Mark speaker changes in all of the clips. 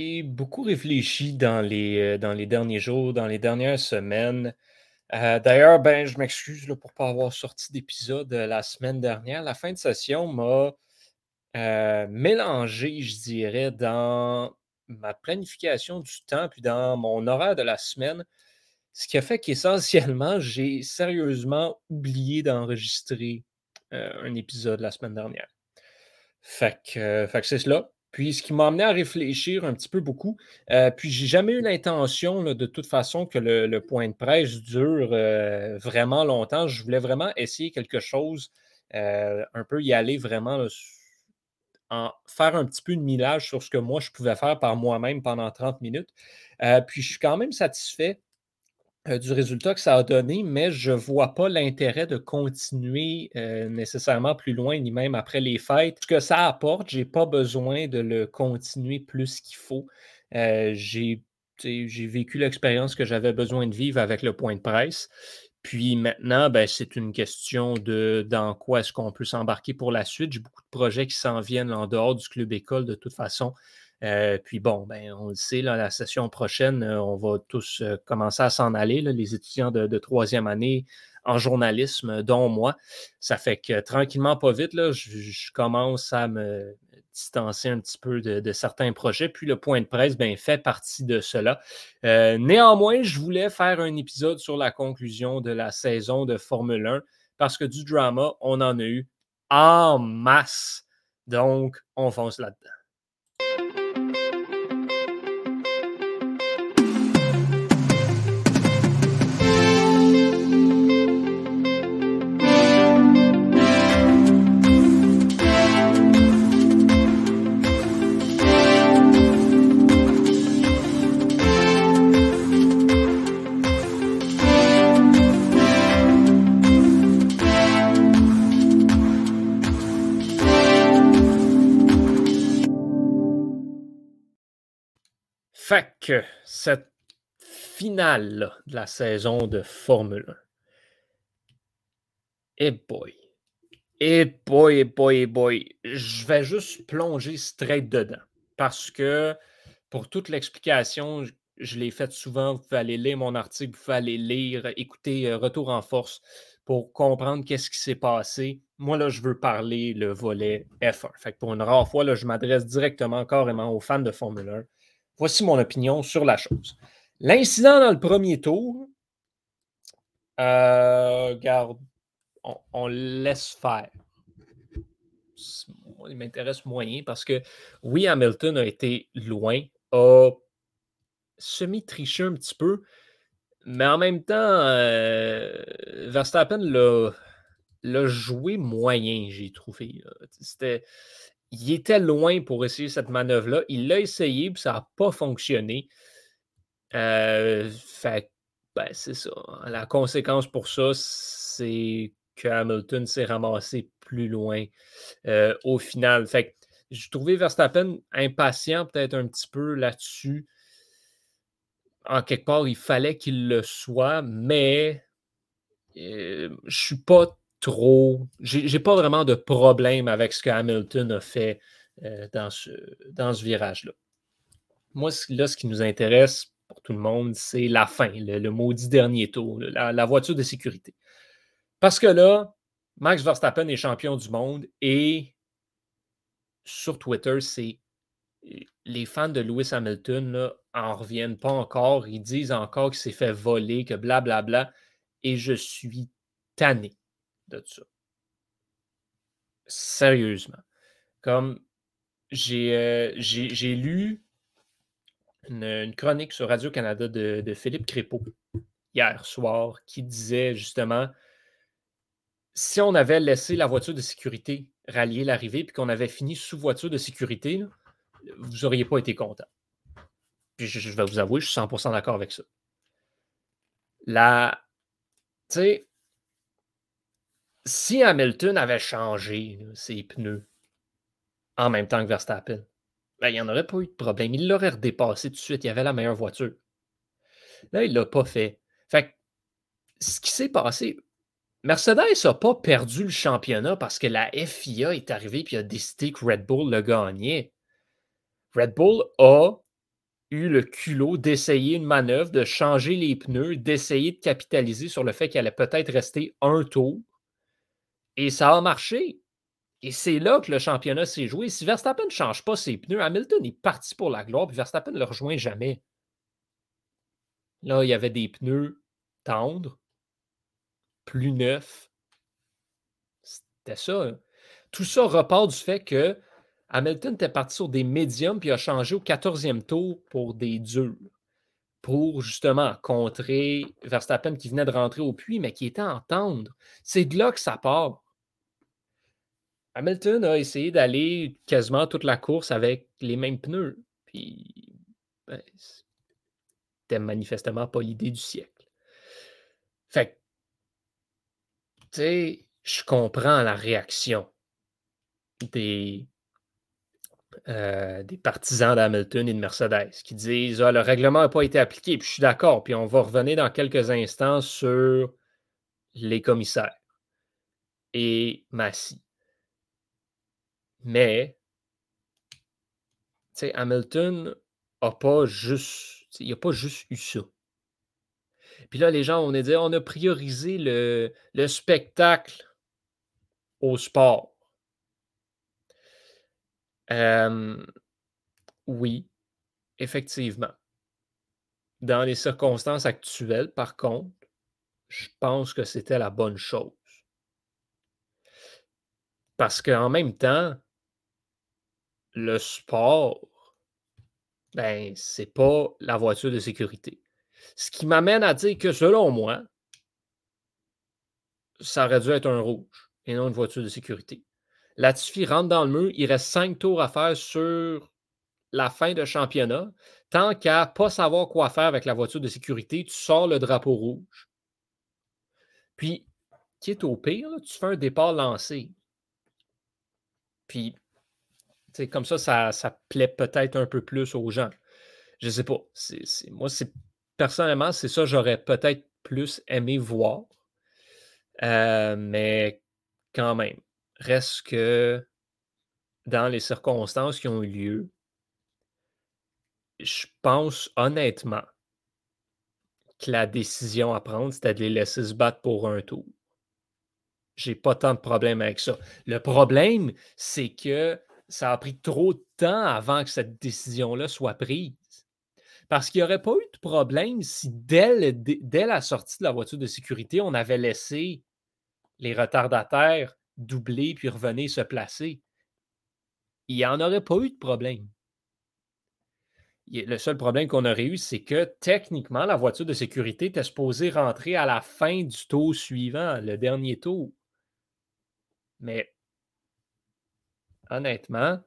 Speaker 1: Beaucoup réfléchi dans les, euh, dans les derniers jours, dans les dernières semaines. Euh, d'ailleurs, ben, je m'excuse pour ne pas avoir sorti d'épisode euh, la semaine dernière. La fin de session m'a mélangé, je dirais, dans ma planification du temps puis dans mon horaire de la semaine. Ce qui a fait qu'essentiellement, j'ai sérieusement oublié d'enregistrer un épisode la semaine dernière. Fait que, fait que c'est cela. Puis ce qui m'a amené à réfléchir un petit peu beaucoup. Euh, puis j'ai jamais eu l'intention, de toute façon, que le, point de presse dure euh, vraiment longtemps. Je voulais vraiment essayer quelque chose, euh, un peu y aller vraiment, en faire un petit peu de millage sur ce que moi je pouvais faire par moi-même pendant 30 minutes. puis je suis quand même satisfait euh, du résultat que ça a donné, mais je ne vois pas l'intérêt de continuer euh, nécessairement plus loin, ni même après les fêtes. Ce que ça apporte, je n'ai pas besoin de le continuer plus qu'il faut. Euh, j'ai vécu l'expérience que j'avais besoin de vivre avec le point de presse. Puis maintenant, ben, c'est une question de dans quoi est-ce qu'on peut s'embarquer pour la suite. J'ai beaucoup de projets qui s'en viennent en dehors du club école de toute façon. Euh, puis bon, ben, on le sait, la session prochaine, euh, on va tous euh, commencer à s'en aller, les étudiants de, troisième année en journalisme, dont moi. Ça fait que tranquillement, pas vite, là, je, commence à me distancer un petit peu de, certains projets. Puis le point de presse ben, fait partie de cela. néanmoins, je voulais faire un épisode sur la conclusion de la saison de Formule 1 parce que du drama, on en a eu en masse. Donc, on fonce là-dedans. Cette finale de la saison de Formule 1, et boy, et boy, et boy, et boy, je vais juste plonger straight dedans parce que pour toute l'explication, je, l'ai faite souvent. Vous pouvez aller lire mon article, vous pouvez aller lire, écouter euh, Retour en force pour comprendre qu'est-ce qui s'est passé. Moi, là, je veux parler le volet F1. Fait pour une rare fois, là, je m'adresse directement, carrément aux fans de Formule 1 Voici mon opinion sur la chose. L'incident dans le premier tour, euh, garde, on, laisse faire. Il m'intéresse moyen parce que oui, Hamilton a été loin, a semi-triché un petit peu, mais en même temps, euh, Verstappen l'a joué moyen, j'ai trouvé. C'était il était loin pour essayer cette manœuvre-là. Il l'a essayé, puis ça n'a pas fonctionné. Euh, fait ben, c'est ça. La conséquence pour ça, c'est que Hamilton s'est ramassé plus loin euh, au final. Fait que j'ai trouvé Verstappen impatient peut-être un petit peu là-dessus. En quelque part, il fallait qu'il le soit, mais euh, je suis pas trop. J'ai pas vraiment de problème avec ce que Hamilton a fait euh, dans ce, dans ce virage-là. Moi, là, ce qui nous intéresse pour tout le monde, c'est la fin, le, maudit dernier tour, la, voiture de sécurité. Parce que là, Max Verstappen est champion du monde et sur Twitter, c'est les fans de Lewis Hamilton là, en reviennent pas encore. Ils disent encore qu'il s'est fait voler, que blablabla. Bla, bla, et je suis tanné de ça. Sérieusement. Comme j'ai euh, lu une, chronique sur Radio-Canada de, Philippe Crépeau hier soir qui disait justement si on avait laissé la voiture de sécurité rallier l'arrivée puis qu'on avait fini sous voiture de sécurité, vous n'auriez pas été content. Puis je, vais vous avouer, je suis 100% d'accord avec ça. La, tu sais, si Hamilton avait changé ses pneus en même temps que Verstappen, ben, il n'y en aurait pas eu de problème. Il l'aurait redépassé tout de suite. Il avait la meilleure voiture. Là, il ne l'a pas fait. Fait ce qui s'est passé, Mercedes n'a pas perdu le championnat parce que la FIA est arrivée et a décidé que Red Bull le gagnait. Red Bull a eu le culot d'essayer une manœuvre, de changer les pneus, d'essayer de capitaliser sur le fait qu'elle allait peut-être rester un tour. Et ça a marché. Et c'est là que le championnat s'est joué. Si Verstappen ne change pas ses pneus, Hamilton est parti pour la gloire, puis Verstappen ne le rejoint jamais. Là, il y avait des pneus tendres, plus neufs. C'était ça. Hein. Tout ça repart du fait que Hamilton était parti sur des médiums puis a changé au 14e tour pour des durs. Pour justement contrer Verstappen qui venait de rentrer au puits, mais qui était en tendre. C'est de là que ça part. Hamilton a essayé d'aller quasiment toute la course avec les mêmes pneus. Puis, ben, c'était manifestement pas l'idée du siècle. Fait tu sais, je comprends la réaction des, euh, des partisans d'Hamilton et de Mercedes qui disent ah, le règlement n'a pas été appliqué. Puis je suis d'accord. Puis on va revenir dans quelques instants sur les commissaires et Massy. Mais, tu sais, Hamilton n'a pas juste, il n'a pas juste eu ça. Puis là, les gens, on a dit, on a priorisé le, le spectacle au sport. oui, effectivement. Dans les circonstances actuelles, par contre, je pense que c'était la bonne chose. Parce qu'en même temps, le sport, ben, c'est pas la voiture de sécurité. Ce qui m'amène à dire que selon moi, ça aurait dû être un rouge et non une voiture de sécurité. Latifi rentre dans le mur, il reste cinq tours à faire sur la fin de championnat. Tant qu'à ne pas savoir quoi faire avec la voiture de sécurité, tu sors le drapeau rouge. Puis, qui est au pire, tu fais un départ lancé. Puis, comme ça, ça, ça plaît peut-être un peu plus aux gens. Je ne sais pas. moi, c'est personnellement, c'est ça j'aurais peut-être plus aimé voir. Euh, mais quand même, reste que dans les circonstances qui ont eu lieu, je pense honnêtement que la décision à prendre, c'était de les laisser se battre pour un tour. J'ai pas tant de problème avec ça. Le problème, c'est que ça a pris trop de temps avant que cette décision-là soit prise. Parce qu'il n'y aurait pas eu de problème si dès, la sortie de la voiture de sécurité, on avait laissé les retardataires doubler puis revenir se placer. Il n'y en aurait pas eu de problème. Le seul problème qu'on aurait eu, c'est que techniquement, la voiture de sécurité était supposée rentrer à la fin du tour suivant, le dernier tour. Mais honnêtement,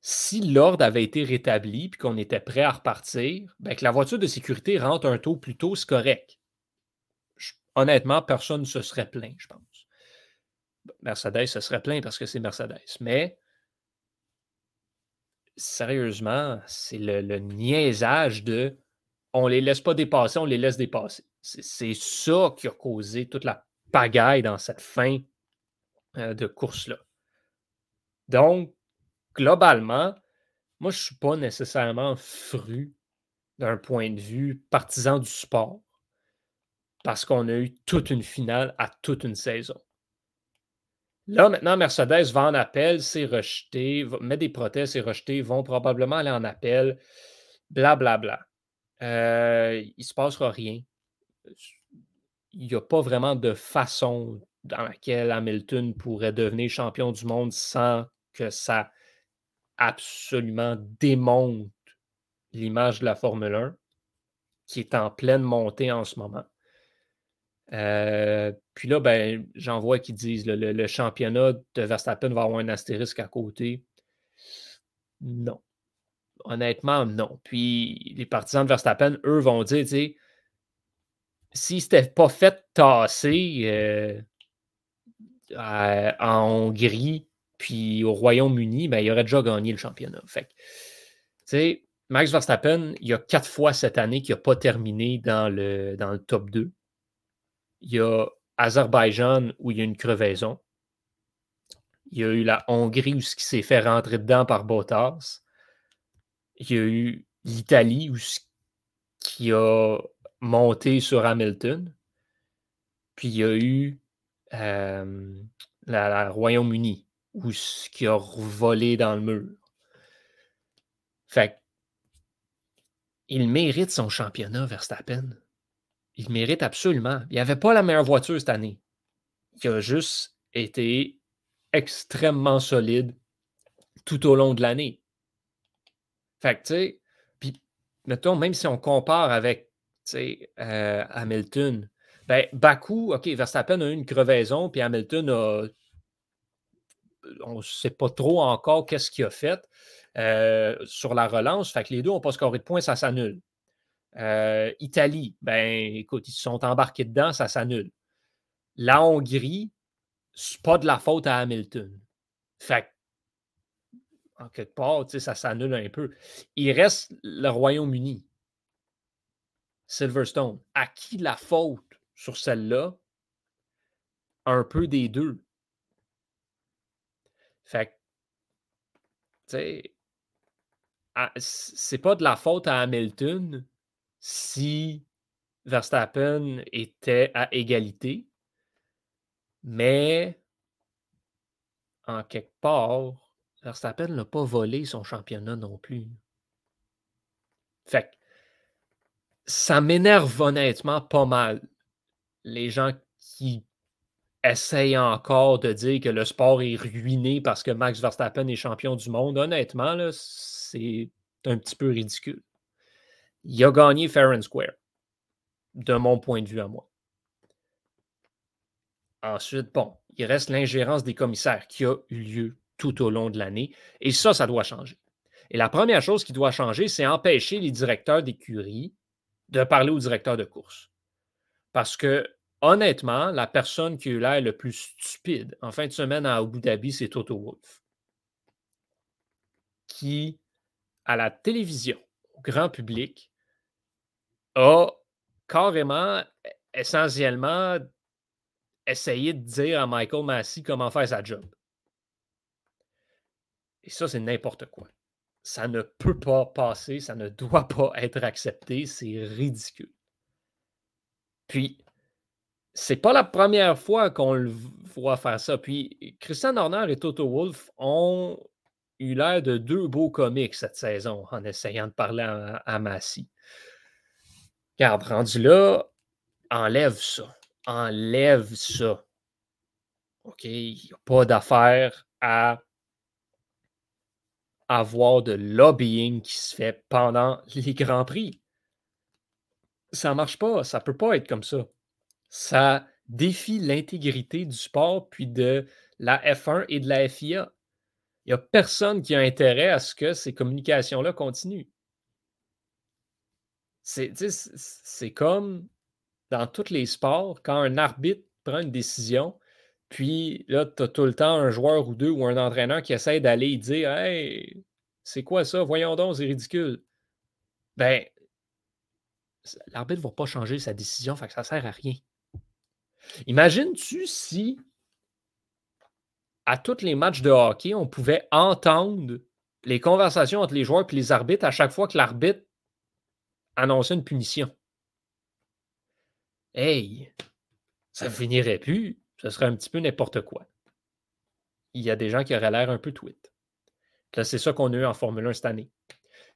Speaker 1: si l'ordre avait été rétabli et qu'on était prêt à repartir, ben que la voiture de sécurité rentre un tour plus tôt, correct. honnêtement, personne ne se serait plaint, je pense. Mercedes se serait plaint parce que c'est Mercedes. Mais sérieusement, c'est le, niaisage de on les laisse pas dépasser, on les laisse dépasser. C'est ça qui a causé toute la pagaille dans cette fin euh, de course-là. Donc, globalement, moi, je ne suis pas nécessairement fru d'un point de vue partisan du sport parce qu'on a eu toute une finale à toute une saison. Là, maintenant, Mercedes va en appel, c'est rejeté, met des prothèses, c'est rejeté, vont probablement aller en appel, blablabla. Bla, bla. Euh, il ne se passera rien. Il n'y a pas vraiment de façon dans laquelle Hamilton pourrait devenir champion du monde sans que ça absolument démonte l'image de la Formule 1, qui est en pleine montée en ce moment. Euh, puis là, ben, j'en vois qui disent le, le, championnat de Verstappen va avoir un astérisque à côté. Non. Honnêtement, non. Puis les partisans de Verstappen, eux, vont dire, tu sais, s'il s'était pas fait tasser euh, en Hongrie, puis au Royaume-Uni, ben, il aurait déjà gagné le championnat. Fait sais, Max Verstappen, il y a quatre fois cette année qu'il n'a pas terminé dans le, top 2. Il y a Azerbaïdjan où il y a une crevaison. Il y a eu la Hongrie où ce qui s'est fait rentrer dedans par Bottas. Il y a eu l'Italie qui a monté sur Hamilton. Puis il y a eu euh, la, Royaume-Uni où qui a volé dans le mur. Fait il mérite son championnat, Verstappen. Il mérite absolument. Il avait pas la meilleure voiture cette année. Il a juste été extrêmement solide tout au long de l'année. Fait que, tu sais, puis, mettons, même si on compare avec, tu sais, euh, Hamilton, ben, Baku, OK, Verstappen a eu une crevaison, puis Hamilton a. On ne sait pas trop encore qu'est-ce qu'il a fait euh, sur la relance. Fait que les deux n'ont pas scoré de points, ça s'annule. Euh, Italie, ben écoute, ils se sont embarqués dedans, ça s'annule. La Hongrie, c'est pas de la faute à Hamilton. Fait en quelque part, ça s'annule un peu. Il reste le Royaume-Uni. Silverstone. À qui la faute sur celle-là? Un peu des deux. Fait que, tu sais, c'est pas de la faute à Hamilton si Verstappen était à égalité, mais en quelque part, Verstappen n'a pas volé son championnat non plus. Fait ça m'énerve honnêtement pas mal. Les gens qui essayent encore de dire que le sport est ruiné parce que Max Verstappen est champion du monde, honnêtement, c'est un petit peu ridicule. Il a gagné fair and square, de mon point de vue à moi. Ensuite, bon, il reste l'ingérence des commissaires qui a eu lieu tout au long de l'année. Et ça, ça doit changer. Et la première chose qui doit changer, c'est empêcher les directeurs d'écurie de parler aux directeurs de course. Parce que, honnêtement, la personne qui a eu l'air le plus stupide en fin de semaine à Abu Dhabi, c'est Toto Wolf. Qui, à la télévision, au grand public, a carrément, essentiellement, essayé de dire à Michael Massey comment faire sa job. Et ça, c'est n'importe quoi. Ça ne peut pas passer, ça ne doit pas être accepté, c'est ridicule. Puis, c'est pas la première fois qu'on le voit faire ça. Puis, Christian Horner et Toto Wolf ont eu l'air de deux beaux comiques cette saison en essayant de parler à, Massy. Regarde, rendu là, enlève ça. Enlève ça. OK? Il n'y a pas d'affaire à avoir de lobbying qui se fait pendant les Grands Prix. Ça ne marche pas, ça ne peut pas être comme ça. Ça défie l'intégrité du sport puis de la F1 et de la FIA. Il n'y a personne qui a intérêt à ce que ces communications-là continuent. C'est comme dans tous les sports, quand un arbitre prend une décision, puis là, tu as tout le temps un joueur ou deux ou un entraîneur qui essaie d'aller dire Hey, c'est quoi ça? Voyons donc, c'est ridicule. Ben, l'arbitre ne va pas changer sa décision, fait que ça ne sert à rien. Imagines-tu si à tous les matchs de hockey, on pouvait entendre les conversations entre les joueurs et les arbitres à chaque fois que l'arbitre annonçait une punition? Hey, ça ne finirait plus ce serait un petit peu n'importe quoi. Il y a des gens qui auraient l'air un peu tweet. c'est ça qu'on a eu en Formule 1 cette année.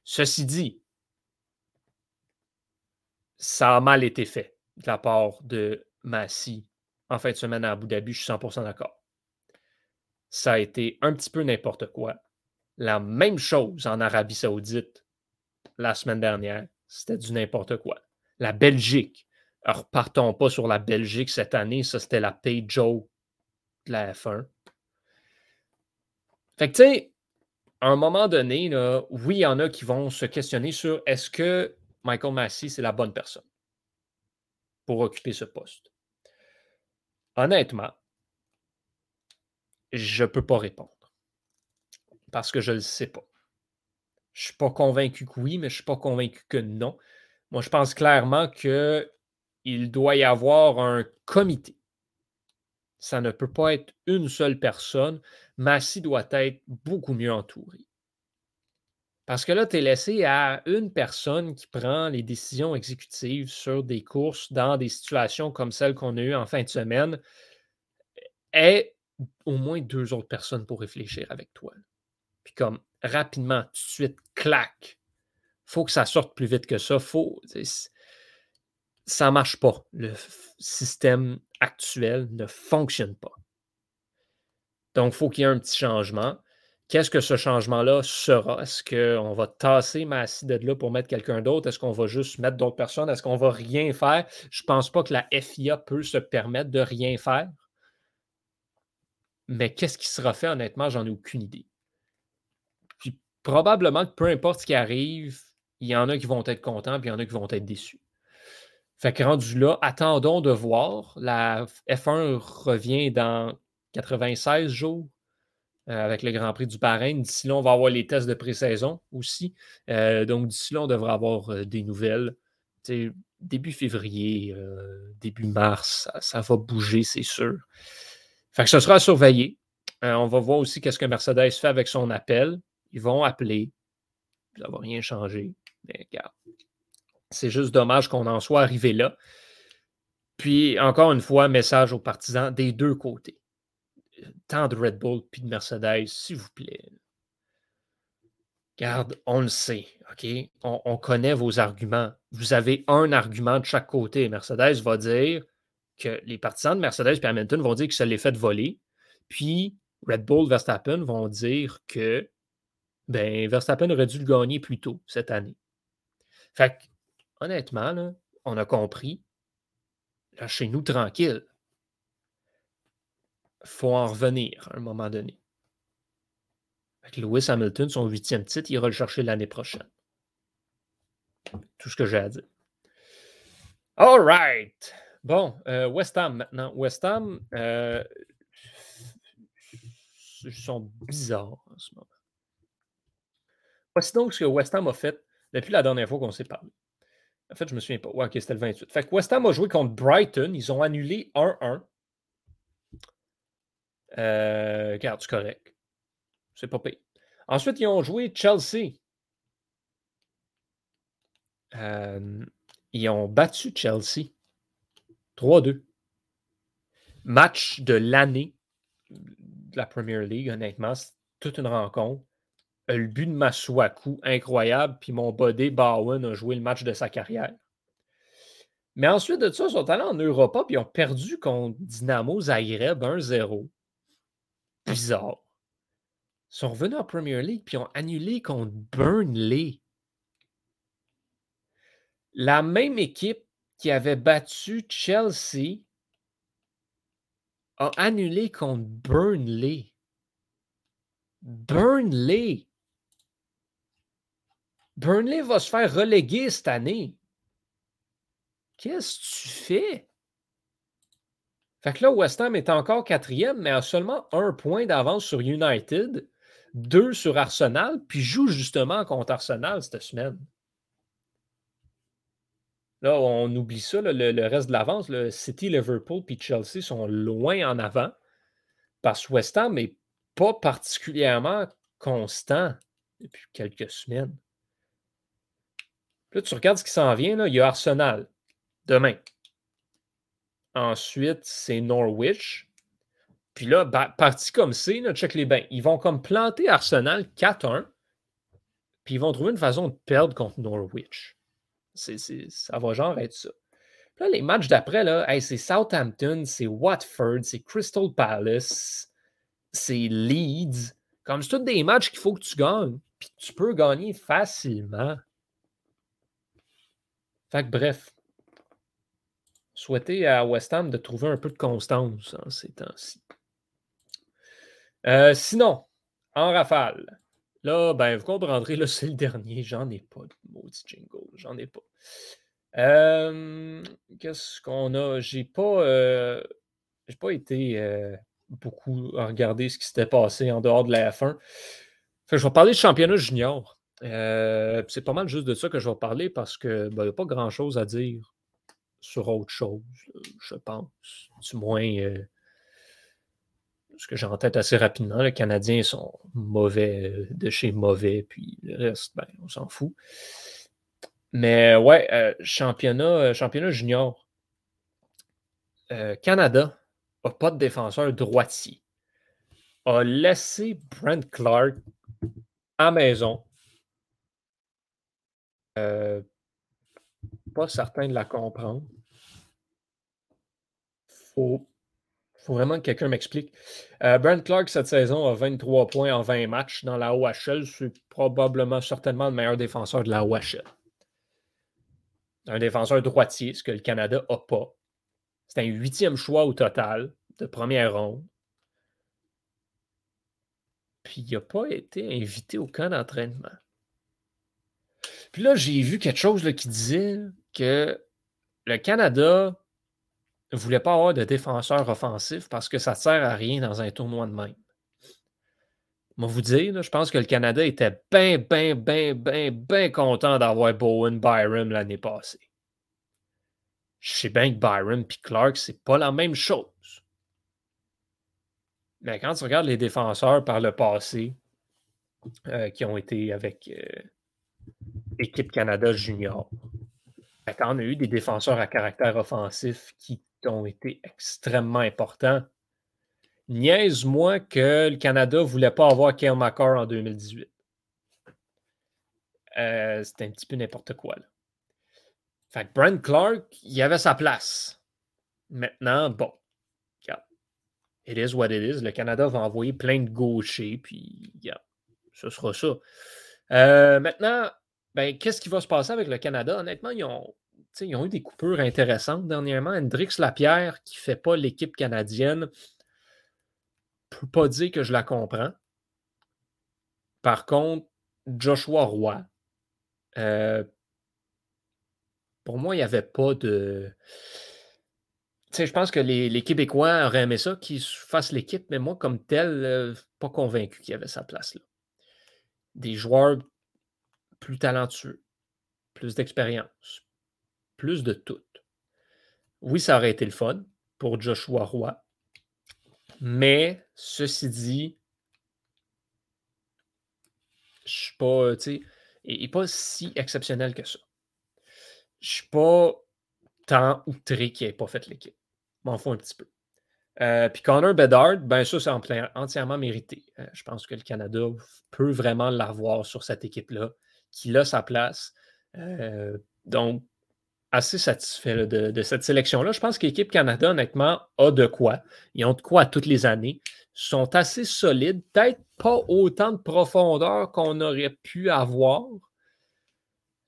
Speaker 1: Ceci dit, ça a mal été fait de la part de Massy en fin de semaine à Abu Dhabi, je suis 100% d'accord. Ça a été un petit peu n'importe quoi. La même chose en Arabie Saoudite la semaine dernière, c'était du n'importe quoi. La Belgique, alors, partons pas sur la Belgique cette année. Ça, c'était la pay joke de la F1. Fait que, tu sais, à un moment donné, oui, il y en a qui vont se questionner sur est-ce que Michael Massey, c'est la bonne personne pour occuper ce poste. Honnêtement, je ne peux pas répondre parce que je ne le sais pas. Je ne suis pas convaincu que oui, mais je ne suis pas convaincu que non. Moi, je pense clairement que il doit y avoir un comité. Ça ne peut pas être une seule personne. Massy doit être beaucoup mieux entouré. Parce que là, tu es laissé à une personne qui prend les décisions exécutives sur des courses dans des situations comme celle qu'on a eues en fin de semaine et au moins deux autres personnes pour réfléchir avec toi. Puis comme rapidement, tout de suite, clac. faut que ça sorte plus vite que ça. Faut, ça ne marche pas. Le système actuel ne fonctionne pas. Donc, il faut qu'il y ait un petit changement. Qu'est-ce que ce changement-là sera? Est-ce qu'on va tasser Massy de là pour mettre quelqu'un d'autre? Est-ce qu'on va juste mettre d'autres personnes? Est-ce qu'on va rien faire? Je ne pense pas que la FIA peut se permettre de rien faire. Mais qu'est-ce qui sera fait, honnêtement, j'en ai aucune idée. Puis probablement que peu importe ce qui arrive, il y en a qui vont être contents, puis il y en a qui vont être déçus. Fait que rendu là, attendons de voir. La F1 revient dans 96 jours avec le Grand Prix du Bahreïn. D'ici là, on va avoir les tests de pré-saison aussi. Euh, donc, d'ici là, on devrait avoir euh, des nouvelles. début février, début mars, ça, va bouger, c'est sûr. Fait que ce sera à surveiller. on va voir aussi qu'est-ce que Mercedes fait avec son appel. Ils vont appeler. Ça ne va rien changer. Regarde. C'est juste dommage qu'on en soit arrivé là. Puis, encore une fois, message aux partisans des deux côtés tant de Red Bull puis de Mercedes, s'il vous plaît. Garde, on le sait, OK? On, connaît vos arguments. Vous avez un argument de chaque côté. Mercedes va dire que les partisans de Mercedes et Hamilton vont dire que ça les fait voler. Puis Red Bull, Verstappen vont dire que ben, Verstappen aurait dû le gagner plus tôt cette année. Fait honnêtement, on a compris. Lâchez-nous tranquille faut en revenir à un moment donné. Avec Lewis Hamilton, son huitième titre, il ira le chercher l'année prochaine. Tout ce que j'ai à dire. All right. Bon, euh, West Ham maintenant. West Ham, euh, ils sont bizarres en ce moment. Voici donc ce que West Ham a fait depuis la dernière fois qu'on s'est parlé. En fait, je ne me souviens pas. Ouais, ok, c'était le 28. Fait que West Ham a joué contre Brighton. Ils ont annulé 1-1. Euh, regarde, c'est correct. C'est pas pire. Ensuite, ils ont joué Chelsea. Euh, ils ont battu Chelsea 3-2. Match de l'année de la Premier League, honnêtement. C'est toute une rencontre. Le but de Masuaku, incroyable. Puis mon body, Bowen, a joué le match de sa carrière. Mais ensuite de ça, ils sont allés en Europa puis ils ont perdu contre Dynamo Zagreb 1-0 bizarre. Ils sont revenus en Premier League puis ont annulé contre Burnley. La même équipe qui avait battu Chelsea a annulé contre Burnley. Burnley. Burnley va se faire reléguer cette année. Qu'est-ce que tu fais? Fait que là, West Ham est encore quatrième, mais a seulement un point d'avance sur United, deux sur Arsenal, puis joue justement contre Arsenal cette semaine. Là, on oublie ça, le, reste de l'avance. City, Liverpool puis Chelsea sont loin en avant parce que West Ham n'est pas particulièrement constant depuis quelques semaines. Là, tu regardes ce qui s'en vient. Là, il y a Arsenal demain. Ensuite, c'est Norwich. Puis là, parti comme c'est, check les bains. Ils vont comme planter Arsenal 4-1. Puis ils vont trouver une façon de perdre contre Norwich. ça va genre être ça. là, les matchs d'après, c'est Southampton, c'est Watford, c'est Crystal Palace, c'est Leeds. Comme c'est tous des matchs qu'il faut que tu gagnes. Puis tu peux gagner facilement. Fait que bref, souhaiter à West Ham de trouver un peu de constance en ces temps-ci. Euh, sinon, en rafale, là, ben, vous comprendrez, là, c'est le dernier. J'en ai pas de maudit jingle. J'en ai pas. Euh, qu'est-ce qu'on a? J'ai pas, euh, j'ai pas été beaucoup à regarder ce qui s'était passé en dehors de la F1. je vais parler de championnat junior. c'est pas mal juste de ça que je vais parler parce qu'il n'y ben, a pas grand-chose à dire sur autre chose, je pense. Du moins, euh, ce que j'ai assez rapidement. Les Canadiens sont mauvais euh, de chez mauvais, puis le reste, ben, on s'en fout. Mais ouais, euh, championnat, championnat junior. Canada n'a pas de défenseur droitier. A laissé Brent Clark à maison. Pas certain de la comprendre. Faut faut vraiment que quelqu'un m'explique. Euh, Brent Clark, cette saison, a 23 points en 20 matchs dans la OHL. C'est probablement, certainement, le meilleur défenseur de la OHL. Un défenseur droitier, ce que le Canada n'a pas. C'est un huitième choix au total de première ronde. Puis il n'a pas été invité au camp d'entraînement. Puis là, j'ai vu quelque chose qui disait que le Canada ne voulait pas avoir de défenseur offensif parce que ça ne sert à rien dans un tournoi de même. Moi, vous dire, je pense que le Canada était bien, bien, bien, bien, bien content d'avoir Bowen Byron l'année passée. Je sais bien que Byron et Clark, c'est pas la même chose. Mais quand tu regardes les défenseurs par le passé euh, qui ont été avec euh, Équipe Canada Junior, on a eu des défenseurs à caractère offensif qui ont été extrêmement importants. Niaise-moi que le Canada ne voulait pas avoir Kyle en 2018. Euh, C'était un petit peu n'importe quoi. Là. Fait que Brent Clark, il avait sa place. Maintenant, bon, it is what it is. Le Canada va envoyer plein de gauchers, puis ce sera ça. Euh, maintenant, ben, qu'est-ce qui va se passer avec le Canada? Honnêtement, ils ont, ils ont eu des coupures intéressantes dernièrement. Hendrix Lapierre, qui ne fait pas l'équipe canadienne, ne peut pas dire que je la comprends. Par contre, Joshua Roy, euh, pour moi, il n'y avait pas de. je pense que les, Québécois auraient aimé ça, qu'ils fassent l'équipe, mais moi, comme tel, euh, pas convaincu qu'il y avait sa place là. Des joueurs plus talentueux, plus d'expérience, plus de tout. Oui, ça aurait été le fun pour Joshua Roy. Mais ceci dit, je ne suis pas, tu sais, il n'est pas si exceptionnel que ça. Je ne suis pas tant outré qu'il n'ait pas fait l'équipe. M'en fous un petit peu. Euh, puis Connor Bedard, ben ça, c'est entièrement mérité. Euh, je pense que le Canada peut vraiment l'avoir sur cette équipe-là, qu'il a sa place. Euh, donc, assez satisfait de, cette sélection-là. Je pense que l'équipe Canada, honnêtement, a de quoi. Ils ont de quoi toutes les années. Ils sont assez solides. Peut-être pas autant de profondeur qu'on aurait pu avoir.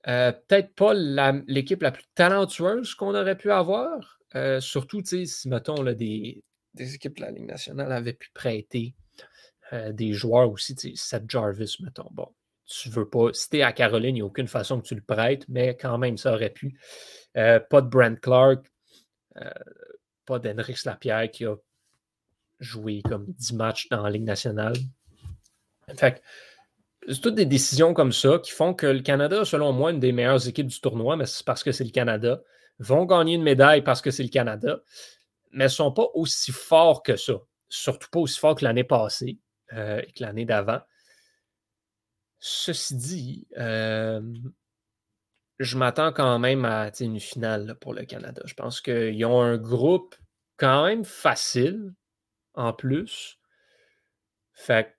Speaker 1: Euh, peut-être pas l'équipe la, plus talentueuse qu'on aurait pu avoir. Euh, surtout, si, mettons, des, équipes de la Ligue nationale avaient pu prêter des joueurs aussi, Seth Jarvis, mettons. Bon, tu veux pas. Si à Caroline, il n'y a aucune façon que tu le prêtes, mais quand même, ça aurait pu. Euh, pas de Brent Clark, euh, pas d'Henrix Lapierre qui a joué comme 10 matchs dans la Ligue nationale. Fait c'est toutes des décisions comme ça qui font que le Canada, selon moi, une des meilleures équipes du tournoi, mais c'est parce que c'est le Canada. Vont gagner une médaille parce que c'est le Canada, mais ne sont pas aussi forts que ça. Surtout pas aussi forts que l'année passée euh, et que l'année d'avant. Ceci dit, je m'attends quand même à une finale pour le Canada. Je pense qu'ils ont un groupe quand même facile en plus. Fait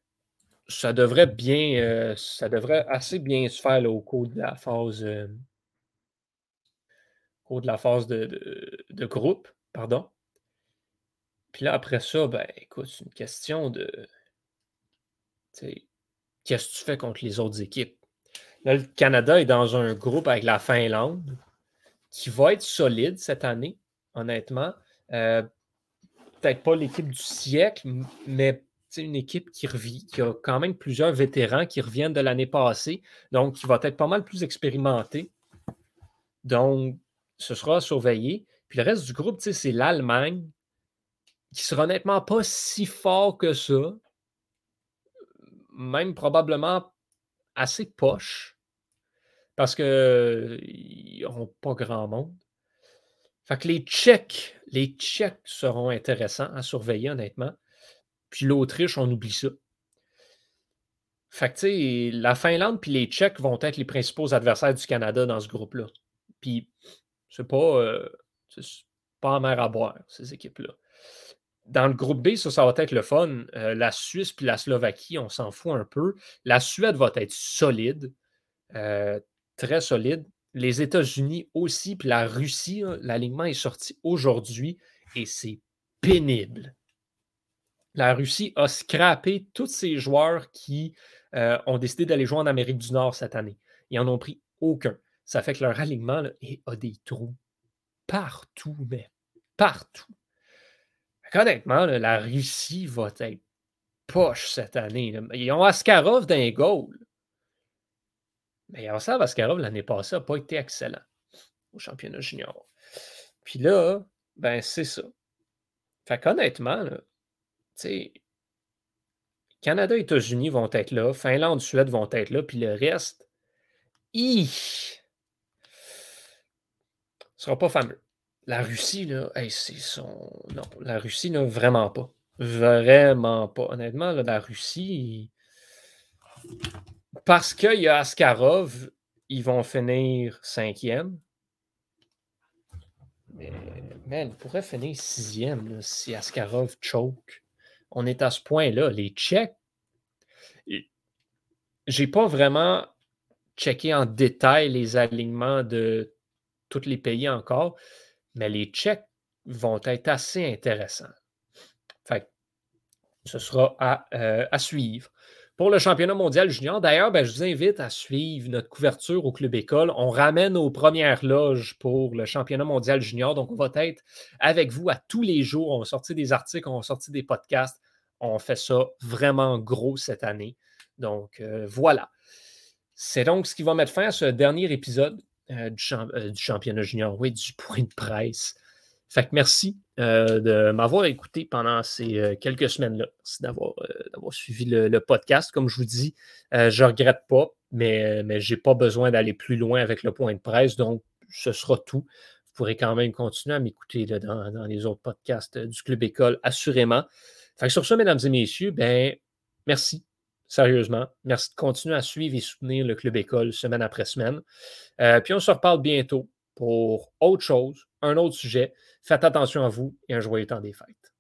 Speaker 1: ça devrait bien, euh, ça devrait assez bien se faire au cours de la phase, au cours de la phase de, de, groupe, pardon. Puis là, après ça, ben, écoute, c'est une question de, qu'est-ce que tu fais contre les autres équipes? Là, le Canada est dans un groupe avec la Finlande qui va être solide cette année, honnêtement. Euh, peut-être pas l'équipe du siècle, mais c'est une équipe qui, revit, qui a quand même plusieurs vétérans qui reviennent de l'année passée, donc qui va être pas mal plus expérimenté. Donc, ce sera surveillé. Puis le reste du groupe, c'est l'Allemagne, qui sera honnêtement pas si fort que ça. Même probablement assez poche parce qu'ils n'auront pas grand monde. Fait les Tchèques, les Tchèques seront intéressants à surveiller, honnêtement. Puis l'Autriche, on oublie ça. La Finlande puis les Tchèques vont être les principaux adversaires du Canada dans ce groupe-là. Puis, c'est pas, euh, pas en mer à boire, ces équipes-là. Dans le groupe B, ça, ça va être le fun. Euh, la Suisse puis la Slovaquie, on s'en fout un peu. La Suède va être solide, euh, très solide. Les États-Unis aussi, puis la Russie, l'alignement est sorti aujourd'hui et c'est pénible. La Russie a scrappé tous ses joueurs qui euh, ont décidé d'aller jouer en Amérique du Nord cette année. Ils n'en ont pris aucun. Ça fait que leur alignement a des trous partout, mais partout. Honnêtement, la Russie va être poche cette année. Ils ont Askarov d'un goal. Mais Yaroslav Askarov, l'année passée, n'a pas été excellent au championnat junior. Puis là, ben c'est ça. Fait qu'honnêtement, tu sais, Canada, États-Unis vont être là, Finlande, Suède vont être là, puis le reste, ne sera pas fameux. La Russie, là, c'est son. Non, la Russie, là, vraiment pas. Vraiment pas. Honnêtement, la Russie, parce qu'il y a Askarov, ils vont finir cinquième. Mais, man, ils pourraient finir sixième si Askarov choke on est à ce point-là. Les Tchèques, j'ai pas vraiment checké en détail les alignements de tous les pays encore, mais les Tchèques vont être assez intéressants. Fait ce sera à, euh, à suivre pour le championnat mondial junior. D'ailleurs, ben, je vous invite à suivre notre couverture au Club École. On ramène aux premières loges pour le championnat mondial junior. Donc, on va être avec vous à tous les jours. On va sortir des articles, on va sortir des podcasts. On fait ça vraiment gros cette année. Donc, euh, voilà. C'est donc ce qui va mettre fin à ce dernier épisode euh, du, euh, du, championnat junior, oui, du point de presse. Fait que merci euh, de m'avoir écouté pendant ces quelques semaines-là. Merci d'avoir, suivi le, podcast. Comme je vous dis, je ne regrette pas, mais, mais je n'ai pas besoin d'aller plus loin avec le point de presse. Donc, ce sera tout. Vous pourrez quand même continuer à m'écouter dans, dans, les autres podcasts du Club École, assurément. Fait que sur ce, mesdames et messieurs, ben, merci. Sérieusement, merci de continuer à suivre et soutenir le Club École semaine après semaine. puis on se reparle bientôt pour autre chose, un autre sujet. Faites attention à vous et un joyeux temps des fêtes.